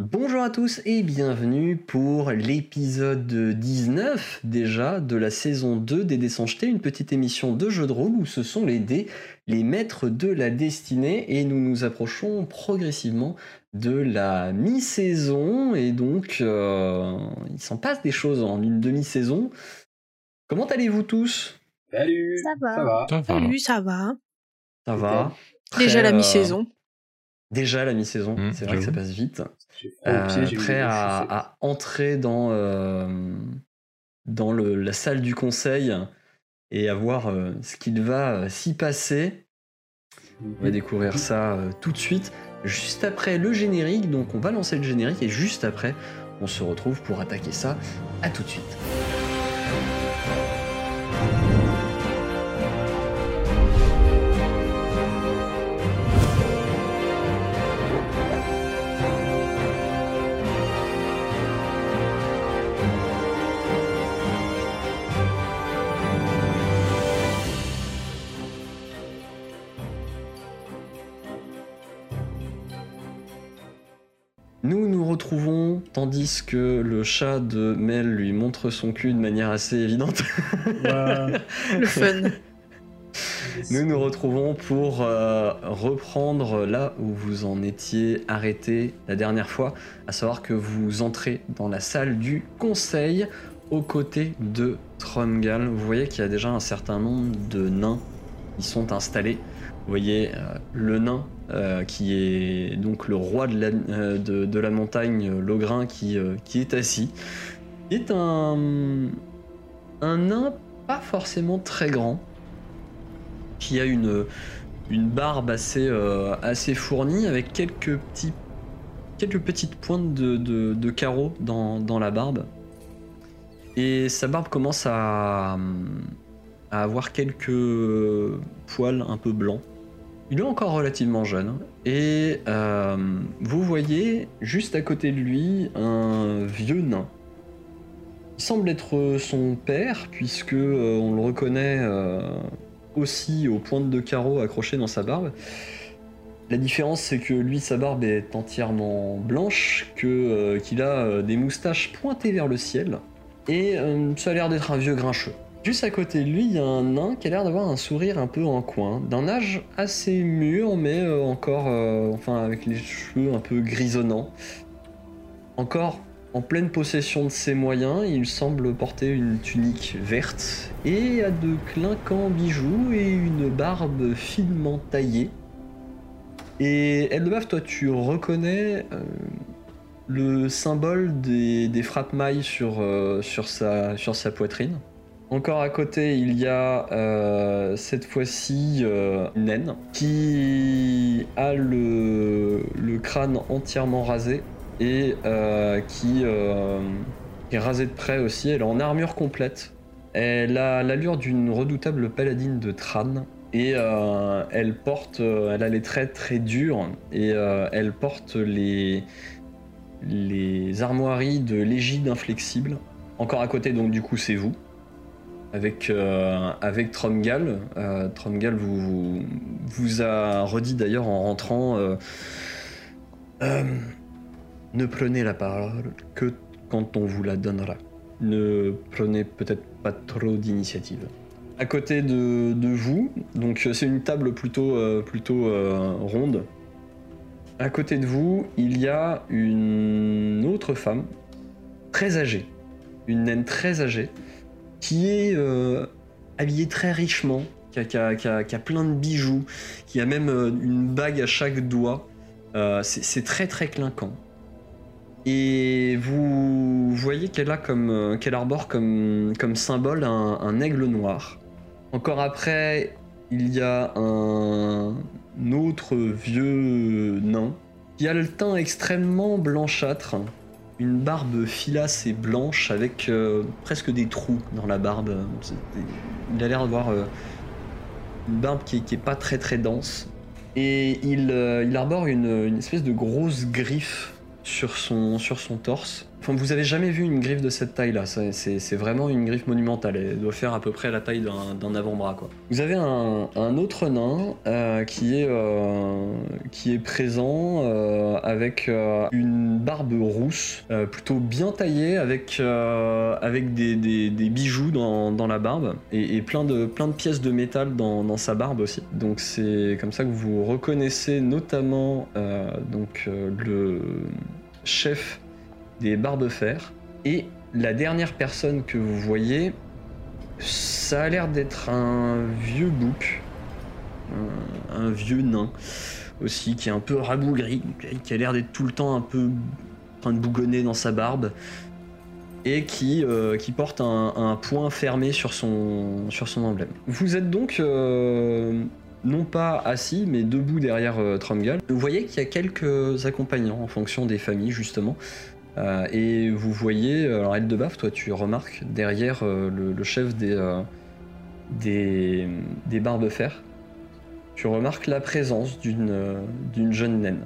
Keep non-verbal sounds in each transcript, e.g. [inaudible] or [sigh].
Bonjour à tous et bienvenue pour l'épisode 19 déjà de la saison 2 des Dés sans jeter, une petite émission de jeu de rôle où ce sont les dés, les maîtres de la destinée et nous nous approchons progressivement de la mi-saison et donc euh, il s'en passe des choses en une demi-saison. Comment allez-vous tous? Salut Ça va. Ça va Ça va. Salut, ça va. Ça va Déjà la euh, mi-saison. Déjà la mi-saison, Mmh, c'est vrai que ça passe vite. Euh, mis prêt à, entrer dans, euh, dans le- la salle du conseil et à voir euh, ce qu'il va euh, s'y passer. On va découvrir ça euh, tout de suite, juste après le générique. Donc on va lancer le générique et juste après, on se retrouve pour attaquer ça. À tout de suite. Retrouvons tandis que le chat de Mel lui montre son cul de manière assez évidente. [laughs] Le fun. Nous nous retrouvons pour euh, reprendre là où vous en étiez arrêté la dernière fois, à savoir que vous entrez dans la salle du conseil aux côtés de Trumgal. Vous voyez qu'il y a déjà un certain nombre de nains qui sont installés. Vous voyez euh, le nain euh, qui est donc le roi de la, euh, montagne, euh, Logrin, qui, est assis. Est un, nain pas forcément très grand, qui a une, barbe assez, fournie avec quelques, petites pointes de, carreaux dans, la barbe. Et sa barbe commence à avoir quelques poils un peu blancs. Il est encore relativement jeune. Et euh, vous voyez juste à côté de lui un vieux nain. Il semble être son père, puisque euh, on le reconnaît euh, aussi aux pointes de carreaux accrochées dans sa barbe. La différence, c'est que lui, sa barbe est entièrement blanche, que, qu'il a des moustaches pointées vers le ciel, et ça a l'air d'être un vieux grincheux. Juste à côté de lui, il y a un nain qui a l'air d'avoir un sourire un peu en coin, d'un âge assez mûr, mais euh, encore, euh, enfin, avec les cheveux un peu grisonnants. Encore en pleine possession de ses moyens, il semble porter une tunique verte et a de clinquants bijoux et une barbe finement taillée. Et Eldebaf, toi tu reconnais euh, le symbole des, des frappes mailles sur, sur, sa, sur sa poitrine? Encore à côté, il y a euh, cette fois-ci euh, naine qui a le, crâne entièrement rasé et euh, qui, euh, est rasée de près aussi. Elle est en armure complète. Elle a l'allure d'une redoutable paladine de Tran et elle porte, elle a les traits très durs et elle porte les les armoiries de l'égide inflexible. Encore à côté, donc du coup, c'est vous avec, euh, avec Tromgal. Euh, Tromgal vous, vous, a redit d'ailleurs en rentrant euh, Ne prenez la parole que quand on vous la donnera. Ne prenez peut-être pas trop d'initiative. À côté de, de vous, donc c'est une table plutôt, plutôt ronde. À côté de vous, il y a une autre femme, très âgée, une naine très âgée, qui est euh, habillée très richement, qui a, plein de bijoux, qui a même euh, une bague à chaque doigt. Euh, c'est très très clinquant. Et vous voyez qu'elle a comme euh, qu'elle arbore comme, symbole un, un aigle noir. Encore après, il y a un autre vieux nain qui a le teint extrêmement blanchâtre, une barbe filasse et blanche avec euh, presque des trous dans la barbe. Il a l'air d'avoir euh, une barbe qui, qui est pas très très dense. Et il, euh, arbore une, espèce de grosse griffe sur son torse. Vous avez jamais vu une griffe de cette taille-là. C'est- vraiment une griffe monumentale. Elle doit faire à peu près la taille d'un avant-bras. Vous avez un, autre nain euh, qui, est, euh, qui est présent euh, avec une barbe rousse, plutôt bien taillée, avec, des, bijoux dans, la barbe et, plein, de, pièces de métal dans, sa barbe aussi. Donc c'est comme ça que vous reconnaissez notamment le chef des barbes-fer. Et la dernière personne que vous voyez, ça a l'air d'être un vieux bouc, un, vieux nain aussi, qui est un peu rabougri, qui a l'air d'être tout le temps un peu en train de bougonner dans sa barbe, et qui, euh, porte un, point fermé sur son, emblème. Vous êtes donc euh, non pas assis, mais debout derrière euh. Vous voyez qu'il y a quelques accompagnants en fonction des familles, justement. Euh, et vous voyez, alors Eldebaf, toi tu remarques derrière euh, le, chef des, euh, des, des barbes-fer, tu remarques la présence d'une euh, jeune naine.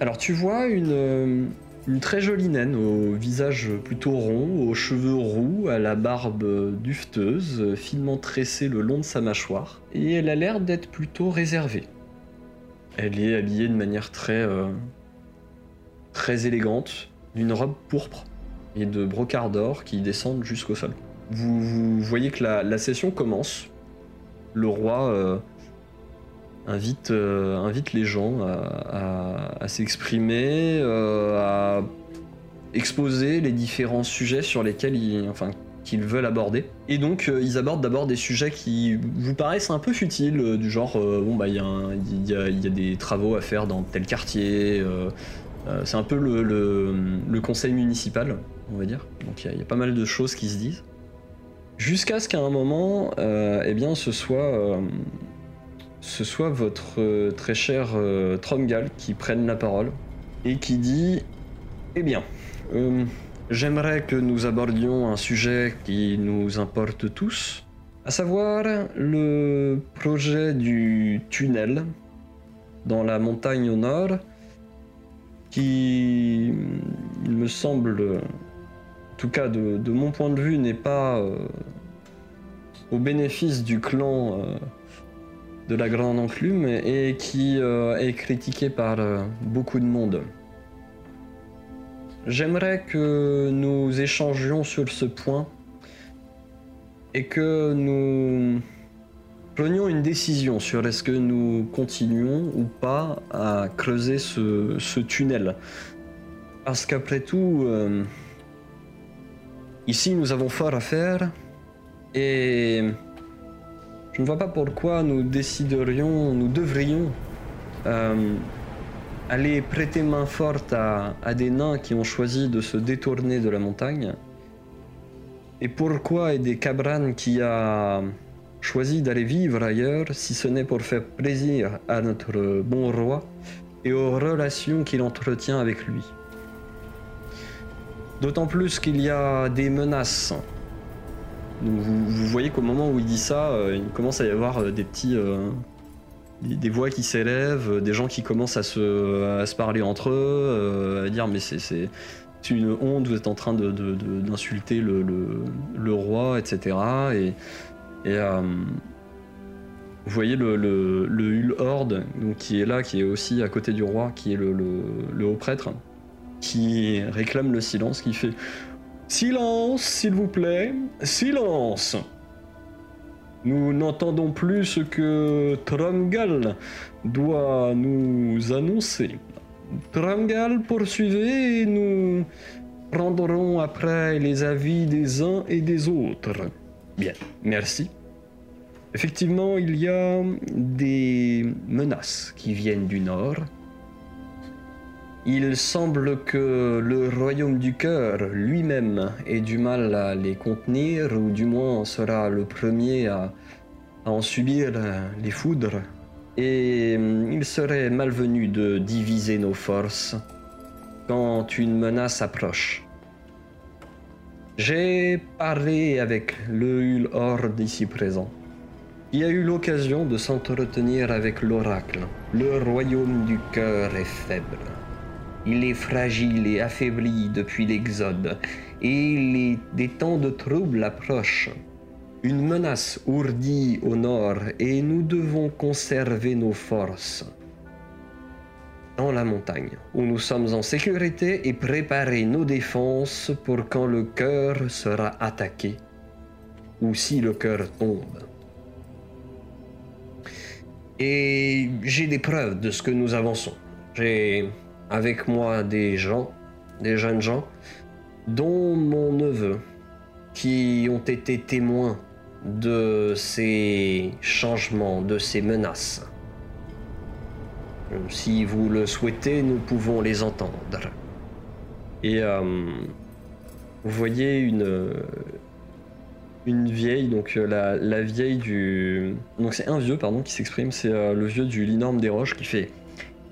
Alors tu vois une, euh, une très jolie naine au visage plutôt rond, aux cheveux roux, à la barbe dufteuse, euh, finement tressée le long de sa mâchoire, et elle a l'air d'être plutôt réservée. Elle est habillée de manière très, euh, très élégante, d'une robe pourpre et de brocart d'or qui descendent jusqu'au sol. Vous, voyez que la, session commence. Le roi euh, invite, euh, invite les gens à, s'exprimer, euh, à exposer les différents sujets sur lesquels ils, enfin, qu'ils veulent aborder. Et donc ils abordent d'abord des sujets qui vous paraissent un peu futiles, du genre bon bah il y, a y a des travaux à faire dans tel quartier. Euh, c'est un peu le, conseil municipal, on va dire. Donc il y, a- pas mal de choses qui se disent. Jusqu'à ce qu'à un moment, euh, eh ce soit, euh, ce soit votre très cher Tromgal qui prenne la parole et qui dit Eh bien, j'aimerais que nous abordions un sujet qui nous importe tous, à savoir le projet du tunnel dans la montagne au nord qui, il me semble, en tout cas de, mon point de vue, n'est pas euh, au bénéfice du clan euh, de la Grande Enclume et qui euh, est critiqué par beaucoup de monde. J'aimerais que nous échangions sur ce point et que nous prenions une décision sur est-ce que nous continuons ou pas à creuser ce, tunnel. Parce qu'après tout, euh, ici nous avons fort à faire et je ne vois pas pourquoi nous déciderions, nous devrions euh, aller prêter main forte à, des nains qui ont choisi de se détourner de la montagne. Et pourquoi aider Cabran qui a choisi d'aller vivre ailleurs si ce n'est pour faire plaisir à notre bon roi et aux relations qu'il entretient avec lui. D'autant plus qu'il y a des menaces. Vous, voyez qu'au moment où il dit ça, euh, il commence à y avoir euh, des petits... euh, des, voix qui s'élèvent, des gens qui commencent à se, à parler entre eux, à dire mais c'est... une honte, vous êtes en train de- de- d'insulter le, roi, etc. Et, et, euh, vous voyez le, le, le Horde, donc, qui est là, qui est aussi à côté du roi, qui est le, le, haut prêtre, qui réclame le silence, qui fait Silence, s'il vous plaît, silence Nous n'entendons plus ce que Tromgal doit nous annoncer. Tromgal, poursuivez et nous prendrons après les avis des uns et des autres. Bien, merci. Effectivement, il y a des menaces qui viennent du nord. Il semble que le royaume du cœur lui-même ait du mal à les contenir, ou du moins sera le premier à, à en subir les foudres. Et hum, il serait malvenu de diviser nos forces quand une menace approche. J'ai parlé avec le Hul Horde ici présent. Il a eu l'occasion de s'entretenir avec l'oracle. Le royaume du cœur est faible. Il est fragile et affaibli depuis l'Exode, et les, des temps de trouble approchent. Une menace ourdit au nord, et nous devons conserver nos forces dans la montagne, où nous sommes en sécurité et préparer nos défenses pour quand le cœur sera attaqué, ou si le cœur tombe. Et j'ai des preuves de ce que nous avançons. J'ai avec moi des gens, des jeunes gens, dont mon neveu, qui ont été témoins de ces changements, de ces menaces. Si vous le souhaitez, nous pouvons les entendre. Et euh, vous voyez une, une vieille, donc euh, la, la vieille du. Donc c'est un vieux, pardon, qui s'exprime, c'est euh, le vieux du Linorme des Roches qui fait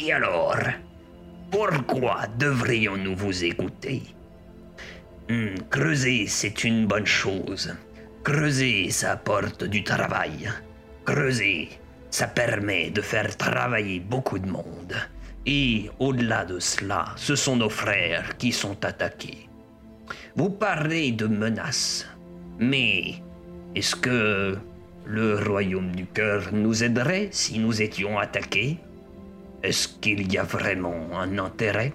Et alors Pourquoi devrions-nous vous écouter? Hmm, Creuser, c'est une bonne chose. Creuser, ça apporte du travail. Creuser, ça permet de faire travailler beaucoup de monde. Et au-delà de cela, ce sont nos frères qui sont attaqués. Vous parlez de menaces, mais est-ce que le royaume du cœur nous aiderait si nous étions attaqués? Est-ce qu'il y a vraiment un intérêt?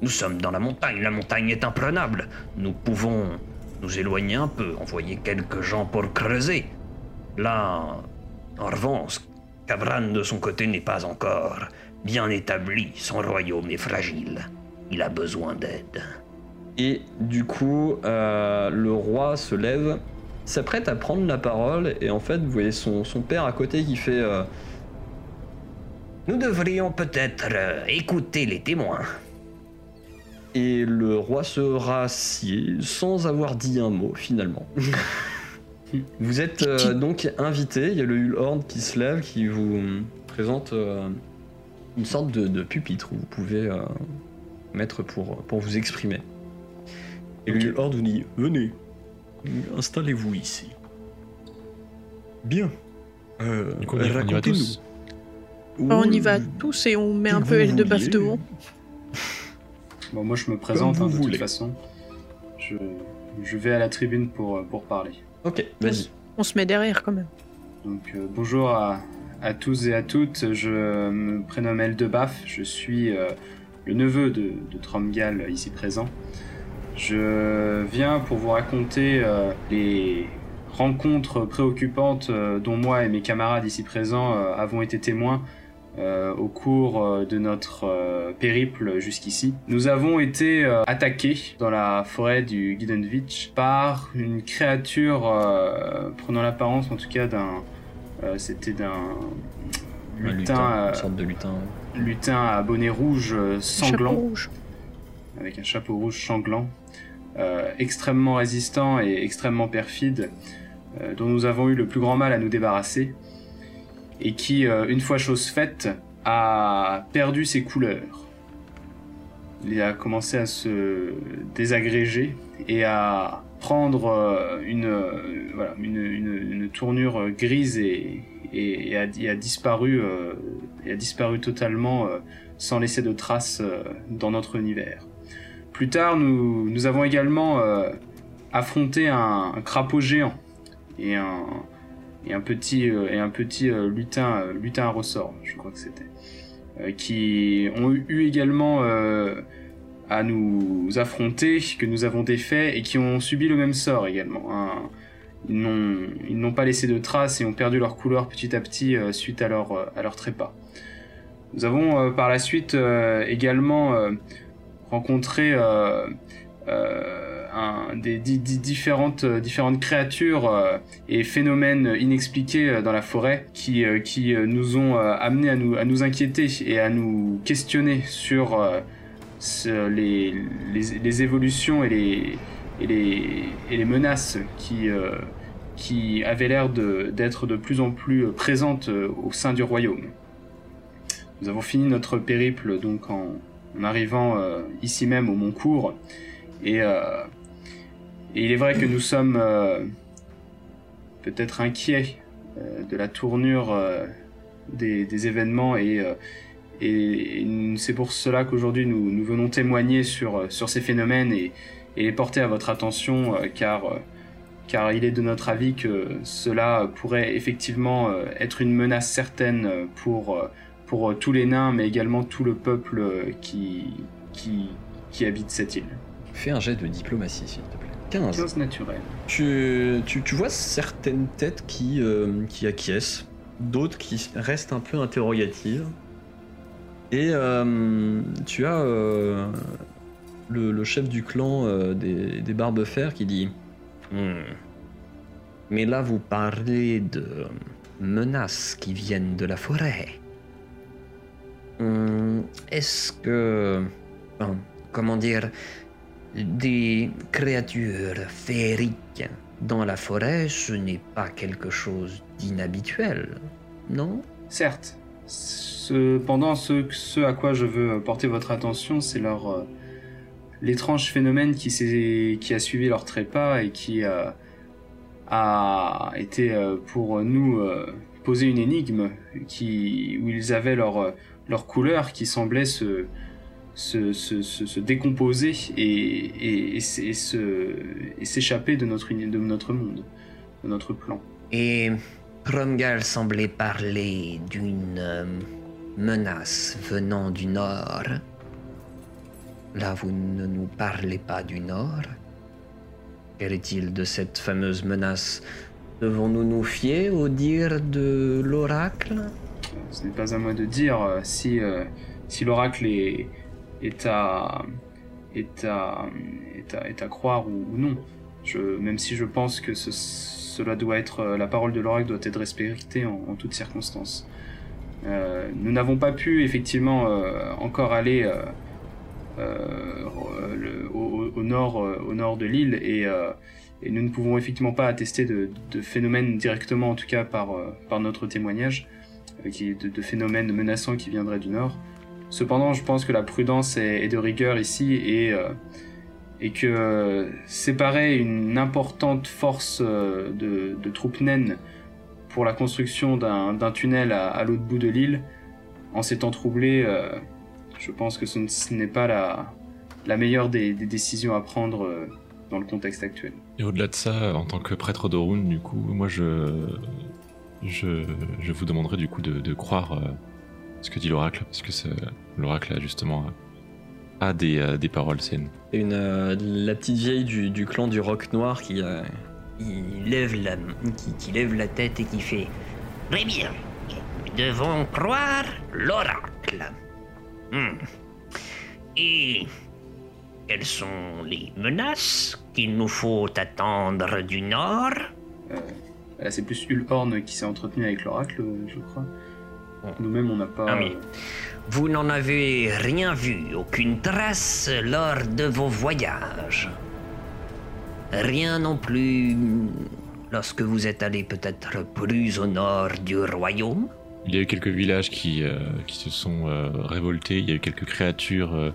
Nous sommes dans la montagne, la montagne est imprenable. Nous pouvons nous éloigner un peu, envoyer quelques gens pour creuser. Là, en revanche, Cabran de son côté n'est pas encore bien établi, son royaume est fragile. Il a besoin d'aide. Et du coup, euh, le roi se lève, s'apprête à prendre la parole, et en fait, vous voyez son, son père à côté qui fait euh, Nous devrions peut-être euh, écouter les témoins. Et le roi se rassied sans avoir dit un mot finalement. [laughs] vous êtes euh, donc invité, il y a le Hulhorn qui se lève, qui vous présente euh, une sorte de, de pupitre où vous pouvez euh, mettre pour, pour vous exprimer. Et le Hulhorn vous dit Venez, installez-vous ici. Bien. Euh, Du coup, on y- on y va racontez-nous. tous Enfin, on y va tous et on met un peu elle de baffe devant. Bon, moi je me présente vous hein, de voulez. toute façon. Je, je vais à la tribune pour, pour parler. Ok, vas-y. On se met derrière quand même. Donc euh, bonjour à, à tous et à toutes, je me prénomme Eldebaf, je suis euh, le neveu de, de Tromgal euh, ici présent. Je viens pour vous raconter euh, les rencontres préoccupantes euh, dont moi et mes camarades ici présents euh, avons été témoins euh, au cours euh, de notre euh, périple jusqu'ici. Nous avons été euh, attaqués dans la forêt du Gidenvich par une créature euh, prenant l'apparence en tout cas d'un euh, c'était d'un Un lutin, lutin, une sorte de lutin. lutin à bonnet rouge Chapeau sanglant, rouge. avec un chapeau rouge sanglant, euh, extrêmement résistant et extrêmement perfide, euh, dont nous avons eu le plus grand mal à nous débarrasser, et qui, euh, une fois chose faite, a perdu ses couleurs. Il a commencé à se désagréger et à prendre euh, une, euh, voilà, une, une- tournure grise et, et, a, a disparu, a disparu totalement sans laisser de traces dans notre univers. Plus tard, nous, nous avons également affronté un, un crapaud géant et un, et un petit, euh, et un petit euh, lutin, euh, lutin à ressort, je crois que c'était, qui ont eu, également à nous affronter, que nous avons défait et qui ont subi le même sort également. Un- ils n'ont ils n'ont pas laissé de traces et ont perdu leur couleur petit à petit suite à leur, à leur trépas. Nous avons par la suite également rencontré des euh, différentes créatures euh, et phénomènes inexpliqués euh, dans la forêt qui, nous ont amenés à nous, inquiéter et à nous questionner sur les, évolutions et les, menaces qui, avaient l'air d'être de, plus en plus présentes au sein du royaume. Nous avons fini notre périple en, arrivant ici même au Montcourt et, et il est vrai que nous sommes euh, peut-être inquiets euh, de la tournure euh, des, événements et, c'est pour cela qu'aujourd'hui nous, venons témoigner sur, ces phénomènes et, les porter à votre attention, car, il est de notre avis que cela pourrait effectivement être une menace certaine pour, tous les nains, mais également tout le peuple qui, qui habite cette île. Fais un jet de diplomatie, s'il te plaît. 15. 15 naturel. Tu, tu, tu vois certaines têtes qui, euh, qui acquiescent, d'autres qui restent un peu interrogatives. Et euh, tu as euh, le, le chef du clan des, des Barbefers qui dit Hmm. Mais là, vous parlez de menaces qui viennent de la forêt. Hmm, Est-ce que... bon, comment dire Des créatures féeriques dans la forêt, ce n'est pas quelque chose d'inhabituel, non? Certes, cependant, ce, à quoi je veux porter votre attention, c'est leur euh, l'étrange phénomène qui, qui a suivi leur trépas et qui euh, a été euh, pour nous poser une énigme qui, où ils avaient leur, leur couleur qui semblait se, se, se, se- se décomposer et, et, s'échapper de notre, uni- de notre monde, de notre plan. Et Promgal semblait parler d'une euh, menace venant du nord. Là, vous ne nous parlez pas du nord. Quel est-il de cette fameuse menace? Devons-nous nous fier au dire de l'oracle? Ce n'est pas à moi de dire euh, si, euh, si l'oracle est, est, à, est, à, est, à, est à croire ou, non. Je, même si je pense que ce- cela doit être, euh, la parole de l'oracle doit être respectée en, toutes circonstances. Euh, nous n'avons pas pu effectivement euh, encore aller le- au, nord, au nord de l'île et, nous ne pouvons effectivement pas attester de, phénomènes directement, en tout cas par, par notre témoignage qui, de phénomènes menaçants qui viendraient du nord. Cependant, je pense que la prudence est, de rigueur ici et, euh, et que euh, séparer une importante force euh, de, troupes naines pour la construction d'un tunnel à, l'autre bout de l'île, en troublés, euh, je pense que ce n'est pas la, meilleure des, décisions à prendre dans le contexte actuel. Et au-delà de ça, en tant que prêtre d'Orun, du coup, moi je, je, vous demanderai du coup de, croire ce que dit l'oracle, parce que l'oracle a justement a des, euh, des paroles saines. Une, euh, la petite vieille du, du clan du roc noir qui, euh, Il lève la, qui, qui lève la tête et qui fait Très bien, nous devons croire l'oracle. Hmm. Et quelles sont les menaces qu'il nous faut attendre du nord? C'est plus Ulhorn qui s'est entretenu avec l'oracle, je crois. Nous-mêmes, on n'a pas. Ah oui. Vous n'en avez rien vu, aucune trace lors de vos voyages. Rien non plus lorsque vous êtes allé peut-être plus au nord du royaume. Il y a eu quelques villages qui, euh, qui se sont euh, révoltés, il y a eu quelques créatures euh,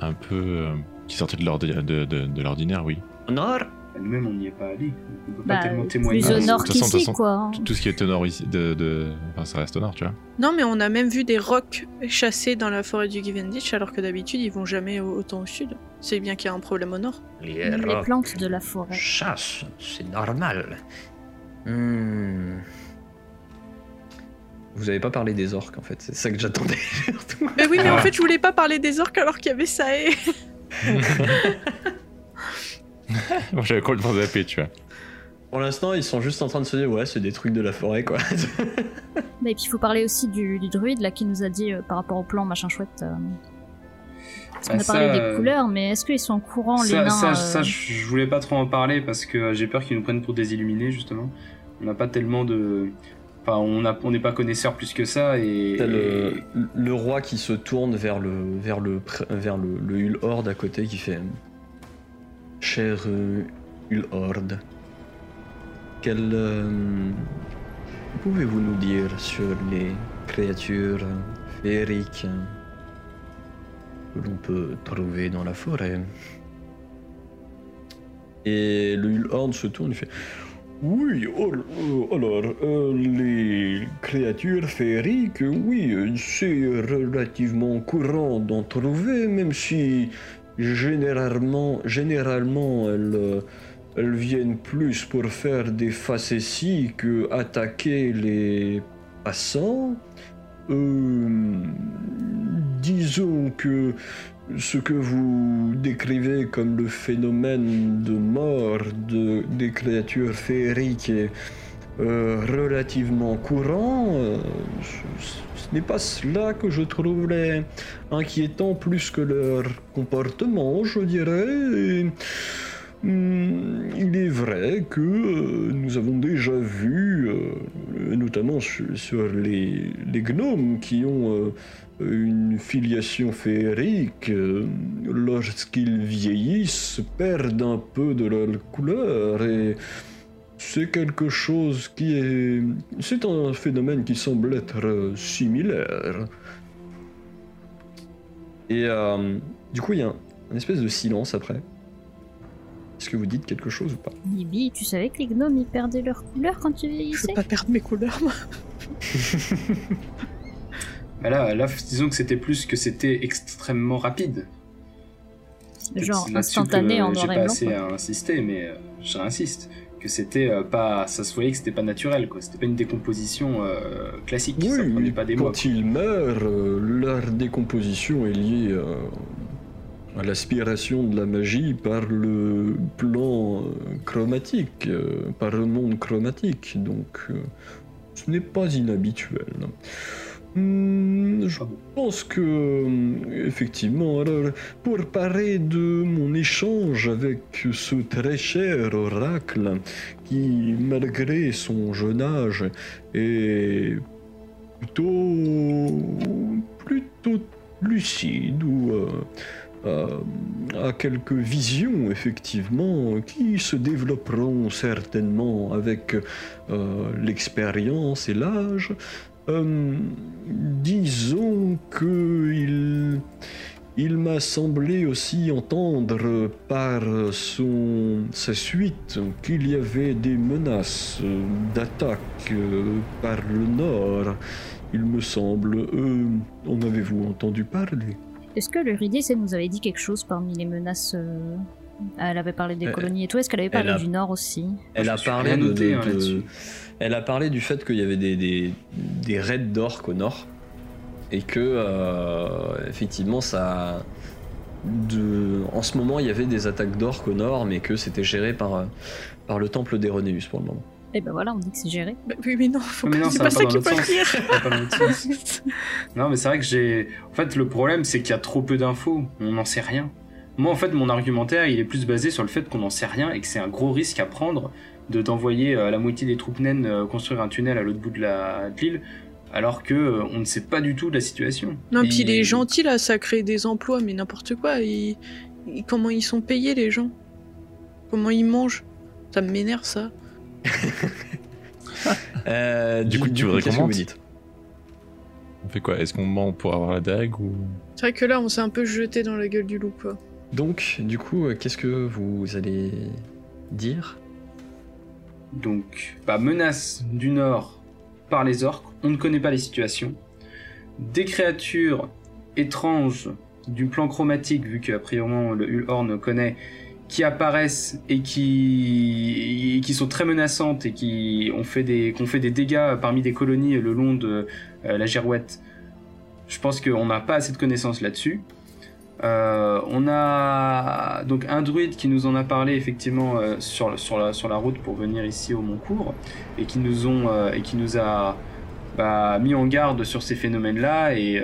un peu euh, qui sortaient de l'ordi- de- de- de l'ordinaire, oui. Au nord? Nous-mêmes, on n'y est pas allé. On peut Bah, pas tellement témoigner. plus au nord qu'ici, quoi. hein. Tout ce qui est au nord ici, de, de... Enfin, ça reste au nord, tu vois. Non, mais on a même vu des rocs chassés dans la forêt du Givenditch, alors que d'habitude, ils vont jamais au- autant au sud. C'est bien qu'il y a un problème au nord. Les les plantes de la forêt. chassent, c'est normal. Hmm. vous avez pas parlé des orques en fait, c'est ça que j'attendais. [laughs] Mais oui, mais en Ah. fait, je voulais pas parler des orques alors qu'il y avait ça et. [laughs] [laughs] Moi, j'avais complètement zappé, tu vois. Pour l'instant, ils sont juste en train de se dire ouais, c'est des trucs de la forêt quoi. [laughs] Mais puis il faut parler aussi du, du druide là qui nous a dit euh, par rapport au plan machin chouette. euh, Parce qu'on Bah, a parlé ça, des euh, couleurs, mais est-ce qu'ils sont au courant les nains ça, euh, ça, je voulais pas trop en parler parce que euh, j'ai peur qu'ils nous prennent pour des illuminés, justement. On n'a pas tellement de. Enfin, on n'est pas connaisseurs plus que ça et. T'as le, le roi qui se tourne vers le vers le vers le, le Hulhorde à côté qui fait Cher euh, Hulhorde, quel euh, pouvez-vous nous dire sur les créatures féeriques que l'on peut trouver dans la forêt? Et le Hulhorde se tourne et fait Oui, euh, alors, les créatures féeriques, oui, c'est relativement courant d'en trouver, même si généralement, généralement elles, viennent plus pour faire des facéties que attaquer les passants. Euh, disons que ce que vous décrivez comme le phénomène de mort de, des créatures féeriques est euh, relativement courant. euh, ce n'est pas cela que je trouverais inquiétant plus que leur comportement, je dirais. Hum, il est vrai que euh, nous avons déjà vu, notamment sur, les, gnomes qui ont une filiation féerique, lorsqu'ils vieillissent, perdent un peu de leur couleur et c'est quelque chose qui est... C'est un phénomène qui semble être euh, similaire. Et euh, du coup, il y a un, un espèce de silence après. Est-ce que vous dites quelque chose ou pas? Bibi, tu savais que les gnomes ils perdaient leur couleur quand ils Je vieillissaient veux pas perdre mes couleurs, moi. [laughs] Bah là, là, disons que c'était plus que c'était extrêmement rapide. Genre instantané que en noir J'ai pas assez quoi. insisté, mais euh, j'insiste que c'était euh, pas, ça se voyait que c'était pas naturel, quoi. C'était pas une décomposition euh, classique. ça Oui, prenait pas des mois. quand ils meurent, euh, leur décomposition est liée à, à l'aspiration de la magie par le plan chromatique, par le monde chromatique. Donc, ce n'est pas inhabituel. Hmm, je pense que, euh, effectivement, alors, pour parler de mon échange avec ce très cher oracle, qui, malgré son jeune âge, est plutôt, plutôt lucide ou euh, euh, a quelques visions, effectivement, qui se développeront certainement avec l'expérience et l'âge. Euh, disons que il, il m'a semblé aussi entendre par son, sa suite qu'il y avait des menaces d'attaque euh, par le nord. Il me semble. Euh, en avez-vous entendu parler? Est-ce que l'Eurydice, elle nous avait dit quelque chose parmi les menaces Elle avait parlé des Euh, colonies et tout. Est-ce qu'elle avait parlé a- du Nord aussi Elle a parlé de, hein, de- elle a parlé du fait qu'il y avait des, des, des raids d'orques au nord et que euh, effectivement ça de en ce moment il y avait des attaques d'orques au nord mais que c'était géré par euh, par le temple d'Héronéus pour le moment. Eh ben voilà, on dit que c'est géré. Bah, oui, mais non, faut Mais pas- non, c'est ça pas ça pas qu'il faut dire. Non, mais c'est vrai que j'ai. En fait, le problème, c'est qu'il y a trop peu d'infos. On n'en sait rien. Moi, en fait, mon argumentaire, il est plus basé sur le fait qu'on n'en sait rien et que c'est un gros risque à prendre de d'envoyer euh, la moitié des troupes naines euh, construire un tunnel à l'autre bout de l'île, alors que euh, on ne sait pas du tout de la situation. Non, Et- puis il est gentil là, ça crée des emplois, mais n'importe quoi. il- il- Comment ils sont payés les gens? Comment ils mangent? Ça m'énerve ça. [laughs] Euh, Du coup, tu voudrais qu'est-ce qu'on que vous dites On fait quoi? Est-ce qu'on ment pour avoir la dague ou C'est vrai que là, on s'est un peu jeté dans la gueule du loup, quoi. Donc du coup euh, qu'est-ce que vous allez dire? Donc, bah, menace du nord par les orques, on ne connaît pas les situations. Des créatures étranges du plan chromatique, vu qu'a priori le Hulhorn connaît, qui apparaissent et qui, qui sont très menaçantes et qui ont fait des, qui ont fait des dégâts parmi des colonies le long de euh, la Girouette. Je pense qu'on n'a pas assez de connaissances là-dessus. Euh, on a donc un druide qui nous en a parlé effectivement euh, sur, la, route pour venir ici au Montcourt et qui nous euh, et qui nous a bah, mis en garde sur ces phénomènes-là et,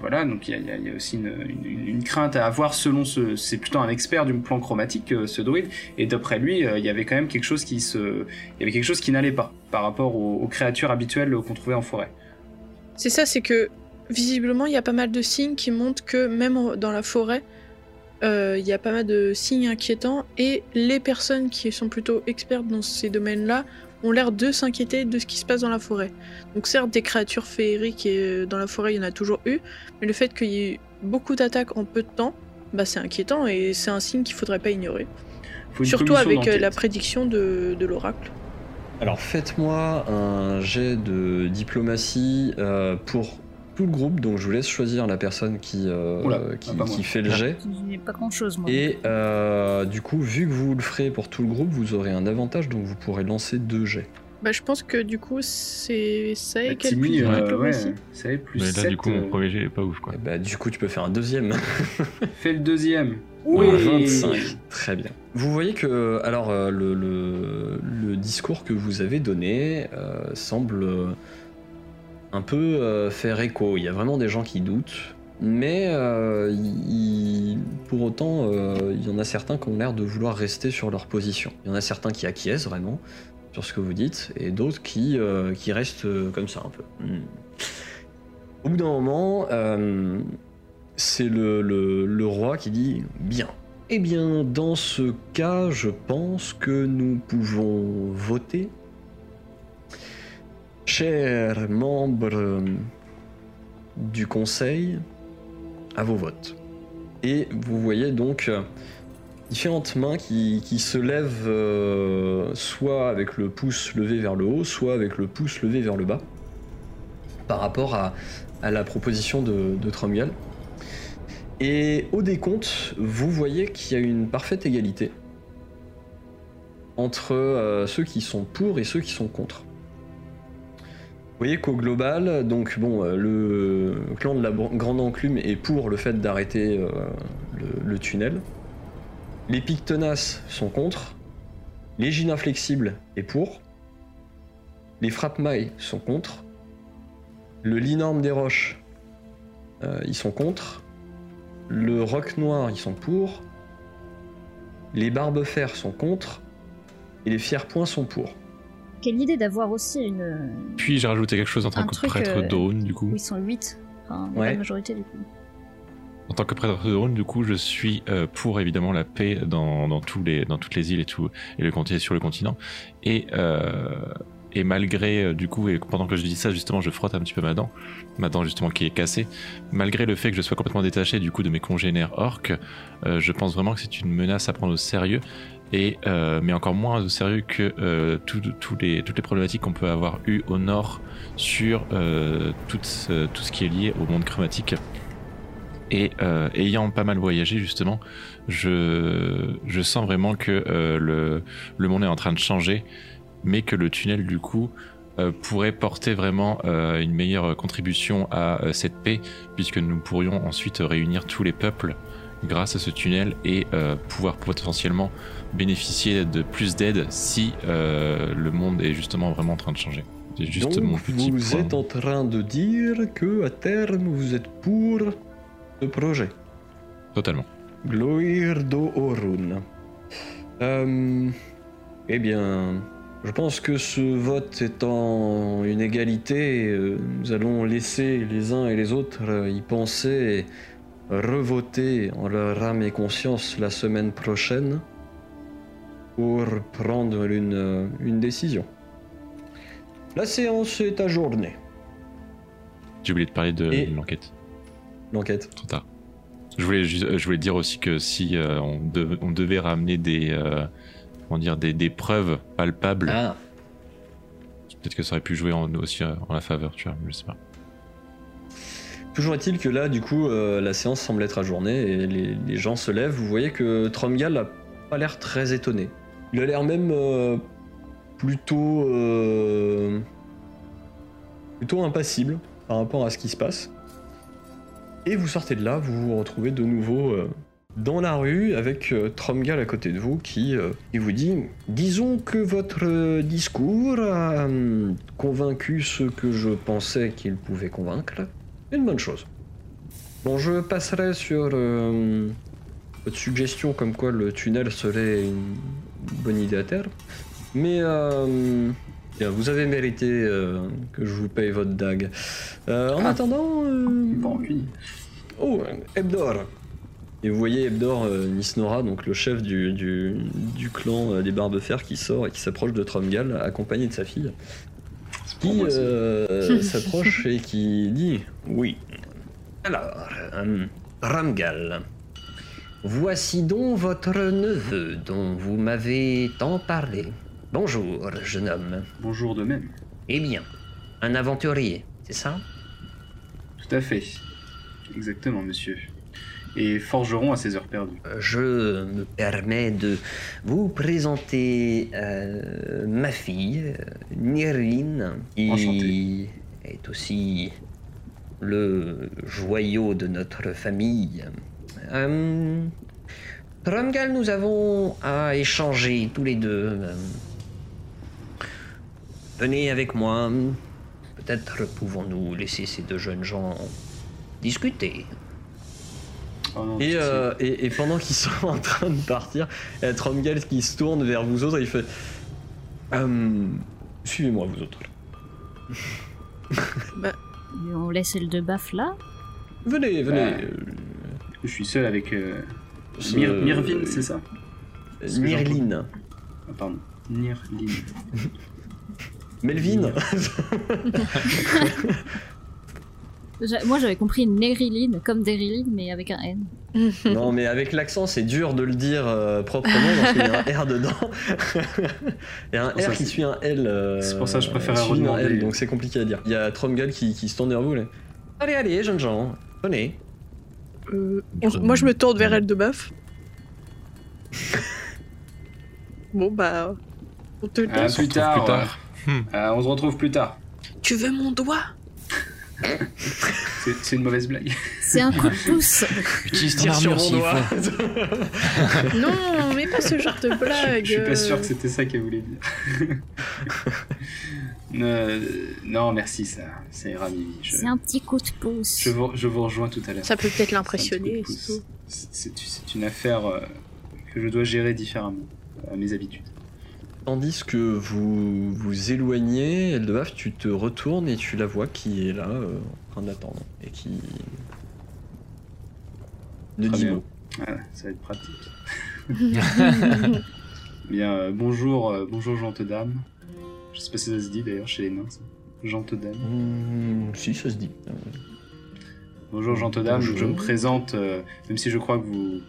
voilà donc il y a, aussi une, une- crainte à avoir selon ce c'est plutôt un expert du plan chromatique ce druide et d'après lui il y avait quand même quelque chose qui y avait quelque chose qui n'allait pas par rapport aux, aux créatures habituelles qu'on trouvait en forêt. C'est ça, c'est que visiblement, il y a pas mal de signes qui montrent que même dans la forêt, euh, il y a pas mal de signes inquiétants et les personnes qui sont plutôt expertes dans ces domaines-là ont l'air de s'inquiéter de ce qui se passe dans la forêt. Donc certes, des créatures féeriques et, euh, dans la forêt, il y en a toujours eu, mais le fait qu'il y ait eu beaucoup d'attaques en peu de temps, bah c'est inquiétant et c'est un signe qu'il faudrait pas ignorer. Surtout avec euh, la prédiction de, de l'oracle. Alors faites-moi un jet de diplomatie euh, pour tout le groupe, donc je vous laisse choisir la personne qui, euh, Oula, qui, ah, qui fait le jet. Pas grand chose, moi. Et euh, du coup, vu que vous le ferez pour tout le groupe, vous aurez un avantage, donc vous pourrez lancer deux jets. Bah, je pense que du coup, c'est ça Bah, et qu'elle Timmy, plus euh, ouais, ça est, plus Mais là, 7, du coup, mon euh, premier jet est pas ouf, quoi. Et bah, du coup, tu peux faire un deuxième. [laughs] Fais le deuxième. Oui, Oui. 25. Très bien. Vous voyez que alors euh, le, le- le discours que vous avez donné euh, semble euh, un peu euh, faire écho. Il y a vraiment des gens qui doutent, mais euh, pour autant, euh, il y en a certains qui ont l'air de vouloir rester sur leur position. Il y en a certains qui acquiescent vraiment sur ce que vous dites, et d'autres qui, qui restent comme ça un peu. Hmm. Au bout d'un moment, c'est le, le- le roi qui dit Bien. Eh bien, dans ce cas, je pense que nous pouvons voter. Chers membres du conseil, à vos votes. Et vous voyez donc euh, différentes mains qui, qui se lèvent euh, soit avec le pouce levé vers le haut, soit avec le pouce levé vers le bas, par rapport à, la proposition de, de. Et au décompte, vous voyez qu'il y a une parfaite égalité entre euh, ceux qui sont pour et ceux qui sont contre. Vous voyez qu'au global, donc bon, euh, le clan de la Grande Enclume est pour le fait d'arrêter euh, le, tunnel. Les pics tenaces sont contre. Les Gines inflexibles est pour. Les frappes mailles sont contre. Le linorme des roches, euh, ils sont contre. Le roc noir, ils sont pour. Les barbes fer sont contre. Et les fiers points sont pour. Quelle idée d'avoir aussi une. Puis j'ai rajouté quelque chose en tant que truc, prêtre euh, d'Aune, du coup. Où ils sont 8. Enfin, Ouais. la majorité du coup. En tant que prêtre de du coup, je suis euh, pour évidemment la paix dans, dans, tous les, dans toutes les îles et, tout, et le continent, sur le continent. Et, euh, et malgré, du coup, et pendant que je dis ça, justement, je frotte un petit peu ma dent, ma dent justement qui est cassée, malgré le fait que je sois complètement détaché du coup de mes congénères orques, euh, je pense vraiment que c'est une menace à prendre au sérieux. Euh, mais encore moins au sérieux que euh, toutes les problématiques qu'on peut avoir eues au nord sur euh, tout, ce- qui est lié au monde chromatique. Et ayant pas mal voyagé justement, je, sens vraiment que le, le monde est en train de changer, mais que le tunnel du coup pourrait porter vraiment une meilleure contribution à cette paix, puisque nous pourrions ensuite réunir tous les peuples grâce à ce tunnel et euh, pouvoir potentiellement bénéficier de plus d'aide si euh, le monde est justement vraiment en train de changer. C'est juste Donc, mon petit vous point. êtes en train de dire que à terme vous êtes pour ce projet. Totalement. Gloir do Orun. Euh, eh bien, je pense que ce vote étant une égalité, nous allons laisser les uns et les autres y penser revoter en leur âme et conscience la semaine prochaine pour prendre une, une décision. La séance est ajournée. J'ai oublié de parler de Et- l'enquête. L'enquête. Trop tard. Je voulais, euh, je voulais dire aussi que si euh, on, dev- on devait ramener des, euh, comment dire, des, des preuves palpables, Ah, peut-être que ça aurait pu jouer en, aussi euh, en la faveur, tu vois, je sais pas. Toujours est-il que là, du coup, euh, la séance semble être ajournée et les, gens se lèvent. Vous voyez que Tromgal a pas l'air très étonné. Il a l'air même euh, plutôt euh, plutôt impassible par rapport à ce qui se passe. Et vous sortez de là, vous vous retrouvez de nouveau dans la rue avec Tromgal à côté de vous qui, qui vous dit Disons que votre discours a hum, convaincu ceux que je pensais qu'il pouvait convaincre. Une bonne chose. Bon, je passerai sur euh, votre suggestion comme quoi le tunnel serait une bonne idée à terme. Mais euh, bien, vous avez mérité euh, que je vous paye votre dague. En Ah. attendant... rancune. Oh, Ebdor Et vous voyez Ebdor Nisnora, donc le chef du, du, du clan des Barbefers, qui sort et qui s'approche de Tromgal, accompagné de sa fille, qui euh, [laughs] s'approche et qui dit Oui. Alors, euh, Ramgal, Voici donc votre neveu dont vous m'avez tant parlé. Bonjour, jeune homme. Bonjour de même. Eh bien, un aventurier, c'est ça? Tout à fait. Exactement, monsieur. Et forgeron à ses heures perdues. Je me permets de vous présenter euh, ma fille, Nirine, qui Enchanté. est aussi le joyau de notre famille. Euh, Trumgal, nous avons à échanger tous les deux. Venez avec moi. Peut-être pouvons-nous laisser ces deux jeunes gens discuter. Oh Et, euh, et, et pendant qu'ils [laughs] sont en train de partir, il y a Tromgal qui se tourne vers vous autres et il fait Euh, Suivez-moi, vous autres. Et [laughs] on laisse le de baf là. Venez, venez. Ouais. Je suis seul avec euh, Ce- c'est ça? Myrline. ah, Pardon. Nirlin. [laughs] Melvin. Moi j'avais compris Neriline comme Deriline mais avec un N. [laughs] non, mais avec l'accent, c'est dur de le dire euh, proprement parce qu'il y a un R dedans. [laughs] A un R ça qui suit un L. euh, c'est pour ça que je d'un redemander. L, donc c'est compliqué à dire. Il y a Tromgal qui, qui se tourne vers vous. Là. Allez, allez, jeunes gens, venez. Euh, on- moi, je me tourne vers elle de baf. [laughs] bon, bah. On te laisse. plus tard. plus tard. ouais. Euh, on se retrouve plus tard. Tu veux mon doigt? C'est une mauvaise blague. C'est un coup de pouce. Utilise ton armure s'il faut. [laughs] Non, mais pas ce genre de blague. Je suis pas sûr que c'était ça qu'elle voulait dire. [laughs] Euh, non, merci, ça, ça ira, Mimi. Je, C'est un petit coup de pouce. je, vous, je vous rejoins tout à l'heure. Ça peut peut-être l'impressionner, c'est une affaire euh, que je dois gérer différemment à mes habitudes. Tandis que vous vous éloignez, Eldebaf, tu te retournes et tu la vois qui est là, euh, en train d'attendre. Et qui. ne dit mot. Ça va être pratique. [laughs] Bien, euh, bonjour, euh, bonjour, gente dame. Je sais pas si ça se dit d'ailleurs chez les nains, ça. Gente dame. Hmm, si, ça se dit. Bonjour, gente dame. Bonjour. Je me présente, euh, même si je crois que vous.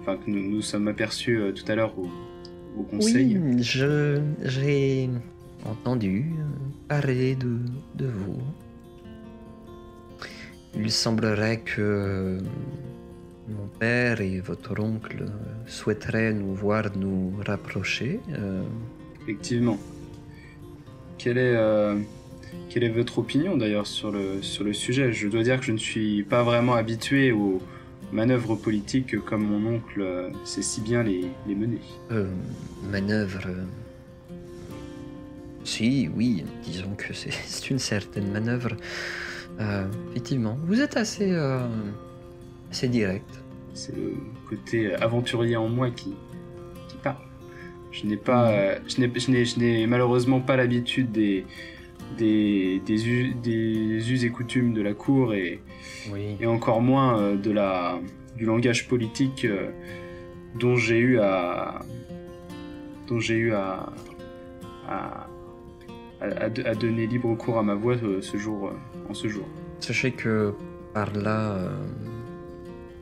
Enfin, que nous nous sommes aperçus euh, tout à l'heure au, au conseil. Oui, je j'ai entendu parler de, de vous. Il semblerait que mon père et votre oncle souhaiteraient nous voir nous rapprocher. euh, Effectivement. Quelle est, euh, quelle est votre opinion d'ailleurs sur le, sur le sujet? Je dois dire que je ne suis pas vraiment habitué aux manœuvres politiques comme mon oncle sait si bien les, les mener. euh, manœuvre. euh, Si, oui, disons que [laughs] c'est une certaine manœuvre. Euh, effectivement, vous êtes assez, euh, assez direct. C'est le côté aventurier en moi qui, qui parle. Je n'ai pas, n'ai je n'ai malheureusement pas l'habitude des, des, des, us, des us et coutumes de la cour et, Oui. et encore moins euh, de la, du langage politique euh, dont j'ai eu à dont j'ai eu à, à, donner libre cours à ma voix euh, ce jour, en ce jour. Sachez que par là, euh,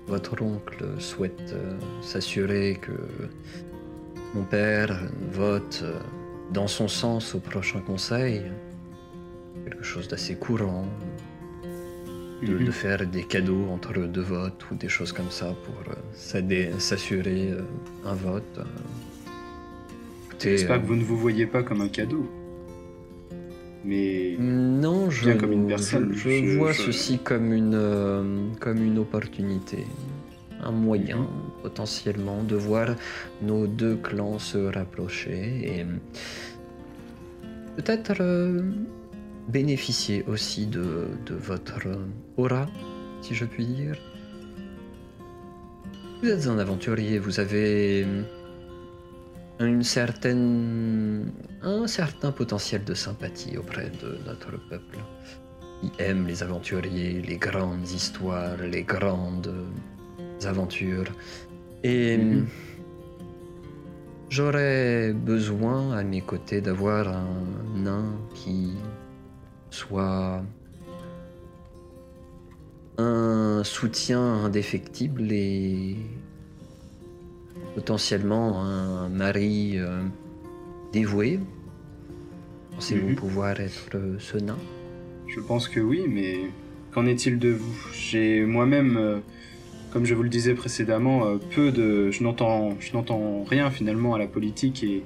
votre oncle souhaite euh, s'assurer que mon père vote euh, dans son sens au prochain conseil. Quelque chose d'assez courant, de, Mhm. de faire des cadeaux entre deux votes ou des choses comme ça pour euh, s'assurer euh, un vote. J'espère que euh, vous ne vous voyez pas comme un cadeau? Mais Non, je, Bien comme une personne, je, je je- vois je- ceci comme une, euh, comme une opportunité, un moyen Mhm. potentiellement de voir nos deux clans se rapprocher et peut-être euh, bénéficier aussi de, de votre aura, si je puis dire. Vous êtes un aventurier, vous avez une certaine, un certain potentiel de sympathie auprès de notre peuple, qui aime les aventuriers, les grandes histoires, les grandes aventures. Et Mhm. j'aurais besoin à mes côtés d'avoir un nain qui soit un soutien indéfectible et potentiellement un mari euh, dévoué. Pensez-vous Mhm. pouvoir être euh, ce nain Je pense que oui, mais qu'en est-il de vous? J'ai moi-même, euh, comme je vous le disais précédemment, euh, peu de, je n'entends, je n'entends rien finalement à la politique et,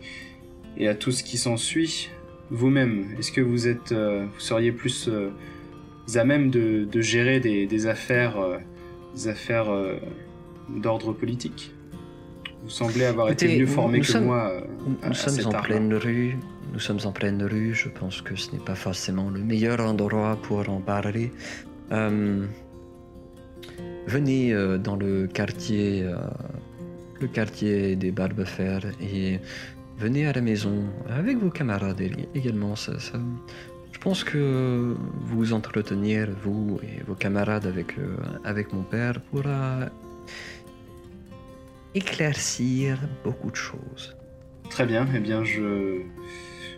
et à tout ce qui s'ensuit. Vous-même, est-ce que vous êtes, euh, vous seriez plus euh, à même de, de gérer des, des affaires, euh, des affaires d'ordre politique? Vous semblez avoir été mieux formé que sommes- moi. Nous, à- nous à sommes en pleine rue. Nous sommes en pleine rue. Je pense que ce n'est pas forcément le meilleur endroit pour en parler. Venez dans le quartier, le quartier des Barbefers et venez à la maison avec vos camarades ég- également. Ça, ça- je pense que vous entretenir, vous et vos camarades avec, euh, avec mon père, pourra éclaircir beaucoup de choses. Très bien, eh bien je,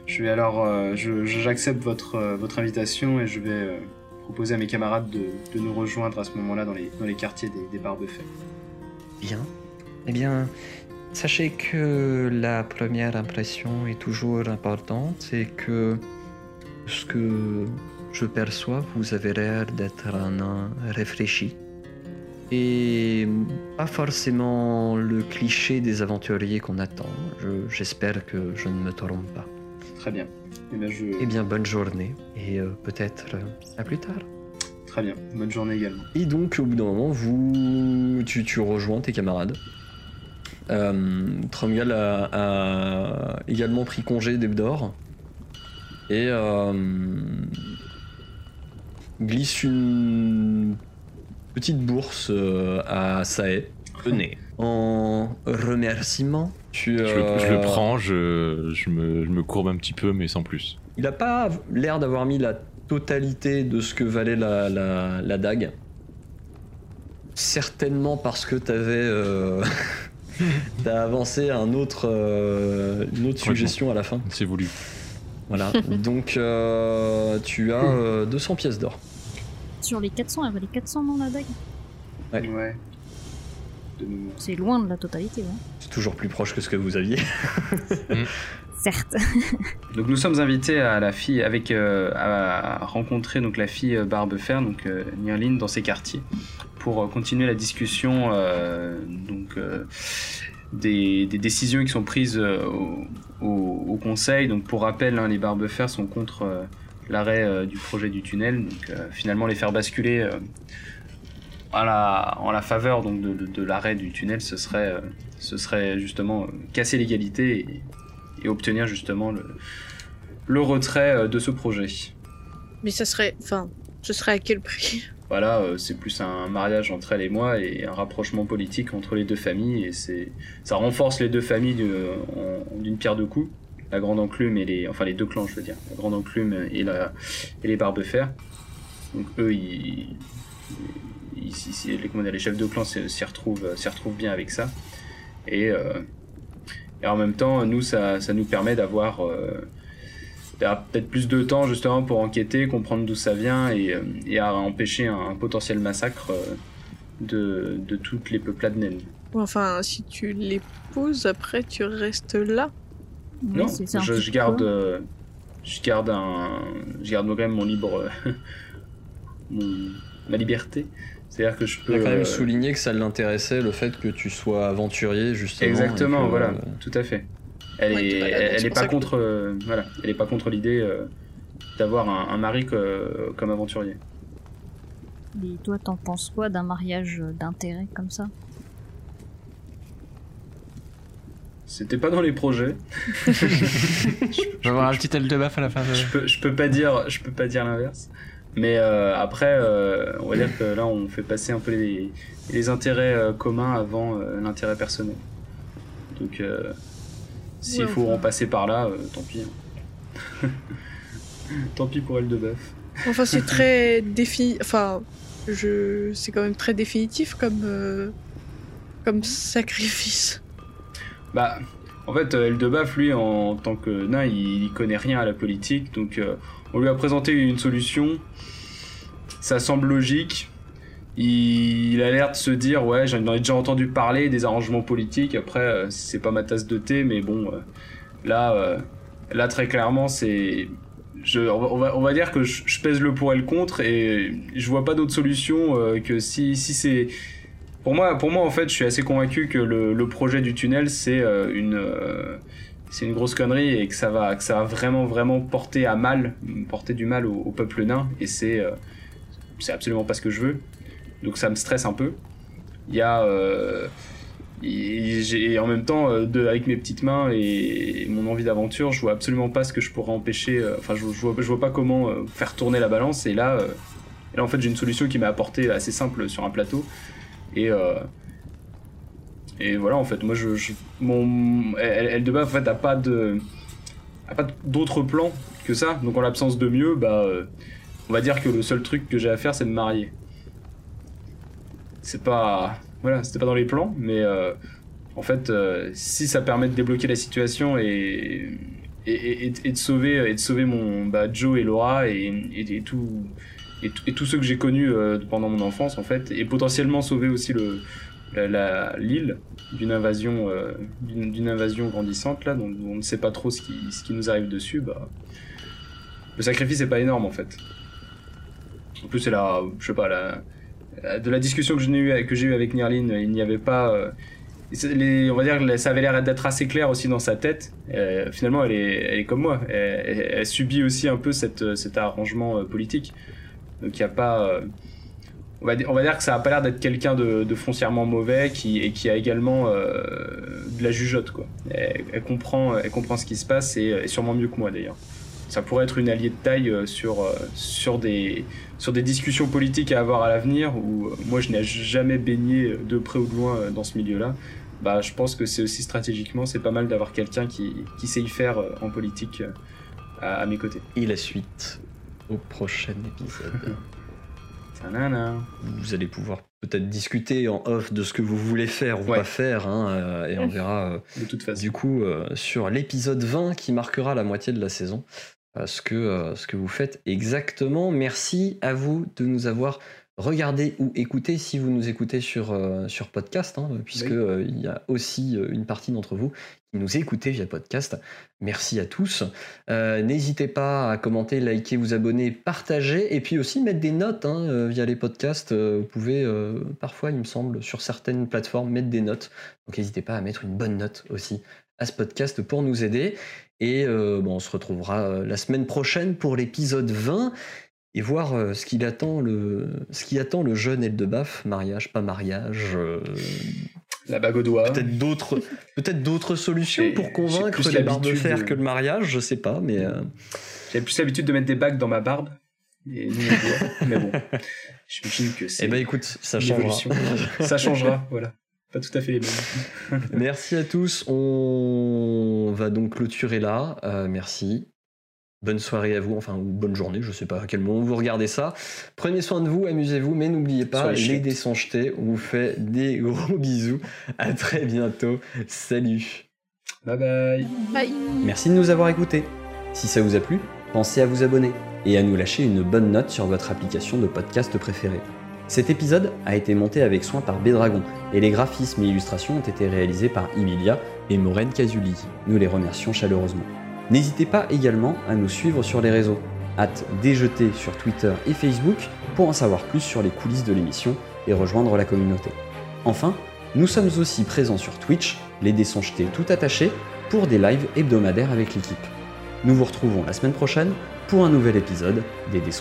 je vais alors, euh, j'accepte votre, euh, votre invitation et je vais euh, proposer à mes camarades de, de nous rejoindre à ce moment-là dans les, dans les quartiers des, des Barbefets. Bien. Eh bien, sachez que la première impression est toujours importante et que ce que je perçois, vous avez l'air d'être un nain réfléchi. Et pas forcément le cliché des aventuriers qu'on attend. Je- J'espère que je ne me trompe pas. Très bien. Eh bien, je... Eh bien, bonne journée et euh, peut-être euh, à plus tard. Très bien. Bonne journée également. Et donc, au bout d'un moment, vous, tu, tu rejoins tes camarades. Euh, Trumgal a, a également pris congé d'Ebdor et euh, glisse une petite bourse euh, à Sae. Venez. En remerciement, tu, Je, le- je le prends, je, je, me, je me courbe un petit peu, mais sans plus. Il n'a pas l'air d'avoir mis la totalité de ce que valait la, la- la dague. Certainement parce que t'avais, euh, [laughs] [laughs] t'as avancé un autre, euh, une autre suggestion à la fin. C'est voulu. Voilà. [laughs] Donc euh, tu as euh, 200 pièces d'or. Sur les 400, elle valait 400 dans la dague. Ouais. Ouais. C'est loin de la totalité, hein. C'est toujours plus proche que ce que vous aviez. [laughs] Certes. [laughs] Donc nous sommes invités à la fille avec euh, à rencontrer donc la fille euh, Barbefer donc euh, dans ses quartiers pour euh, continuer la discussion donc des, décisions qui sont prises au, conseil donc pour rappel hein, les Barbefer sont contre l'arrêt du projet du tunnel donc finalement les faire basculer à la, en la faveur donc de, l'arrêt du tunnel ce serait ce serait justement casser l'égalité et obtenir justement le, le retrait euh, de ce projet. Mais ça serait. Enfin, ce serait à quel prix? Voilà, euh, c'est plus un mariage entre elle et moi et un rapprochement politique entre les deux familles et c'est ça renforce les deux familles de- d'une pierre deux coups. La grande enclume et les enfin les deux clans je veux dire, la grande enclume et la et les barbefer. Donc eux ils, ils- ils- les, comment dire, les chefs de clan s'y retrouvent s'y retrouvent bien avec ça et euh, et en même temps nous ça, ça nous permet d'avoir euh, d'avoir peut-être plus de temps justement pour enquêter, comprendre d'où ça vient et, euh, et à empêcher un, un potentiel massacre euh, de, de toutes les peuplades naines. Enfin, si tu l'épouses, après tu restes là. Non, un je, je garde, euh, je garde un, je garde quand même mon libre, [laughs] mon- ma liberté. C'est-à-dire que je Il peux. a quand même euh, souligné que ça l'intéressait le fait que tu sois aventurier justement. Exactement, que, voilà, euh, tout à fait. Elle Ouais, est, elle, elle est pas que- contre, euh, voilà, elle est pas contre l'idée euh, d'avoir un, un mari que- comme aventurier. Et toi, t'en penses quoi d'un mariage d'intérêt comme ça? C'était pas dans les projets. [laughs] Je vais avoir un petit aile de baf à la fin de. je peux, je peux pas dire, je peux pas dire l'inverse. Mais euh, après, euh, on va dire que là, on fait passer un peu les, les intérêts euh, communs avant l'intérêt personnel. Donc, s'il Ouais, faut enfin. en passer par là, tant pis. hein. [laughs] tant pis pour elle de bœuf. Enfin, c'est [laughs] très défini. Enfin, je. C'est quand même très définitif comme. Comme sacrifice. Bah, en fait, euh, Eldebaf, lui, en tant que nain, il, il connaît rien à la politique, donc on lui a présenté une solution. Ça semble logique. il, a l'air de se dire ouais j'en ai déjà entendu parler des arrangements politiques. Après euh, c'est pas ma tasse de thé, mais bon euh, là euh, là très clairement c'est on, va, dire que je, pèse le pour et le contre et je vois pas d'autre solution que si, si c'est pour moi pour moi en fait je suis assez convaincu que le, projet du tunnel c'est une c'est une grosse connerie et que ça va que ça va vraiment vraiment porter à mal porter du mal au, peuple nain et c'est euh, c'est absolument pas ce que je veux donc ça me stresse un peu il y a euh, et en même temps, euh, avec mes petites mains et mon envie d'aventure, je vois absolument pas ce que je pourrais empêcher. euh, Enfin, je, vois, pas comment faire tourner la balance. Et là, là en fait, j'ai une solution qui m'a apporté assez simple sur un plateau. Et, et voilà, en fait, moi, je, je- mon, elle, elle de bas, en fait, a pas de, a pas d'autre plan que ça. Donc, en l'absence de mieux, bah, euh, on va dire que le seul truc que j'ai à faire, c'est de me marier. C'est pas, voilà, c'était pas dans les plans, mais euh, en fait, euh, si ça permet de débloquer la situation et et, et- de sauver et de sauver mon bah, Joe et Laura et, et, tout et, tous ceux que j'ai connus pendant mon enfance en fait et potentiellement sauver aussi le l'île d'une invasion euh, invasion grandissante là dont on ne sait pas trop ce qui ce qui nous arrive dessus bah le sacrifice est pas énorme en fait en plus c'est la je sais pas la de la discussion que je n'ai eu j'ai avec Nirlin il n'y avait pas euh, on va dire ça avait l'air d'être assez clair aussi dans sa tête. Euh, finalement, elle est, elle est comme moi. Elle, subit aussi un peu cette, cet arrangement euh, politique. Donc il n'y a pas. On, va, di- on va dire que ça a pas l'air d'être quelqu'un de, de foncièrement mauvais qui, et qui a également euh, de la jugeote. Quoi. Elle, elle comprend, elle comprend ce qui se passe et, et sûrement mieux que moi d'ailleurs. Ça pourrait être une alliée de taille euh, sur, euh, sur, des, sur des discussions politiques à avoir à l'avenir où moi je n'ai jamais baigné de près ou de loin dans ce milieu-là bah, je pense que c'est aussi stratégiquement, c'est pas mal d'avoir quelqu'un qui, qui sait y faire en politique à, à mes côtés. Et la suite au prochain épisode. [laughs] Vous allez pouvoir peut-être discuter en off de ce que vous voulez faire ou Ouais. pas faire, hein, euh, et on verra euh, De toute façon. du coup euh, sur l'épisode 20 qui marquera la moitié de la saison ce, que, ce que vous faites exactement. Merci à vous de nous avoir regardé ou écouté si vous nous écoutez sur, euh, sur podcast, hein, puisque Oui. euh, il y a aussi euh, une partie d'entre vous qui nous écoutez via podcast. Merci à tous. N'hésitez pas à commenter, liker, vous abonner, partager et puis aussi mettre des notes hein, via les podcasts. Vous pouvez parfois, il me semble, sur certaines plateformes mettre des notes. Donc n'hésitez pas à mettre une bonne note aussi à ce podcast pour nous aider. Et bon, on se retrouvera la semaine prochaine pour l'épisode 20 et voir euh, ce qu'il attend le ce qui attend le jeune Eldebaf, mariage, pas mariage, euh, La bague au doigt. peut-être d'autres peut-être d'autres solutions J'ai- pour convaincre les barres de fer que le mariage, je sais pas, mais euh, J'avais plus l'habitude de mettre des bagues dans ma barbe. Et. Mais bon, j'imagine que c'est eh ben écoute, ça changera. Ça changera, voilà. Pas tout à fait les mêmes. [laughs] Merci à tous. On va donc clôturer là. Euh, merci. Bonne soirée à vous, enfin, ou bonne journée, je sais pas à quel moment vous regardez ça. Prenez soin de vous, amusez-vous, mais n'oubliez pas, Soyez les chouettes. dés sont jetés. On vous fait des gros [laughs] bisous. À très bientôt. Salut. Bye bye. Bye. Merci de nous avoir écoutés. Si ça vous a plu, pensez à vous abonner et à nous lâcher une bonne note sur votre application de podcast préférée. Cet épisode a été monté avec soin par Bédragon et les graphismes et illustrations ont été réalisés par Emilia et Maureen Casuli. Nous les remercions chaleureusement. N'hésitez pas également à nous suivre sur les réseaux. Hâte déjeter sur Twitter et Facebook pour en savoir plus sur les coulisses de l'émission et rejoindre la communauté. Enfin, nous sommes aussi présents sur Twitch, les dés tout attachés, pour des lives hebdomadaires avec l'équipe. Nous vous retrouvons la semaine prochaine pour un nouvel épisode des dés.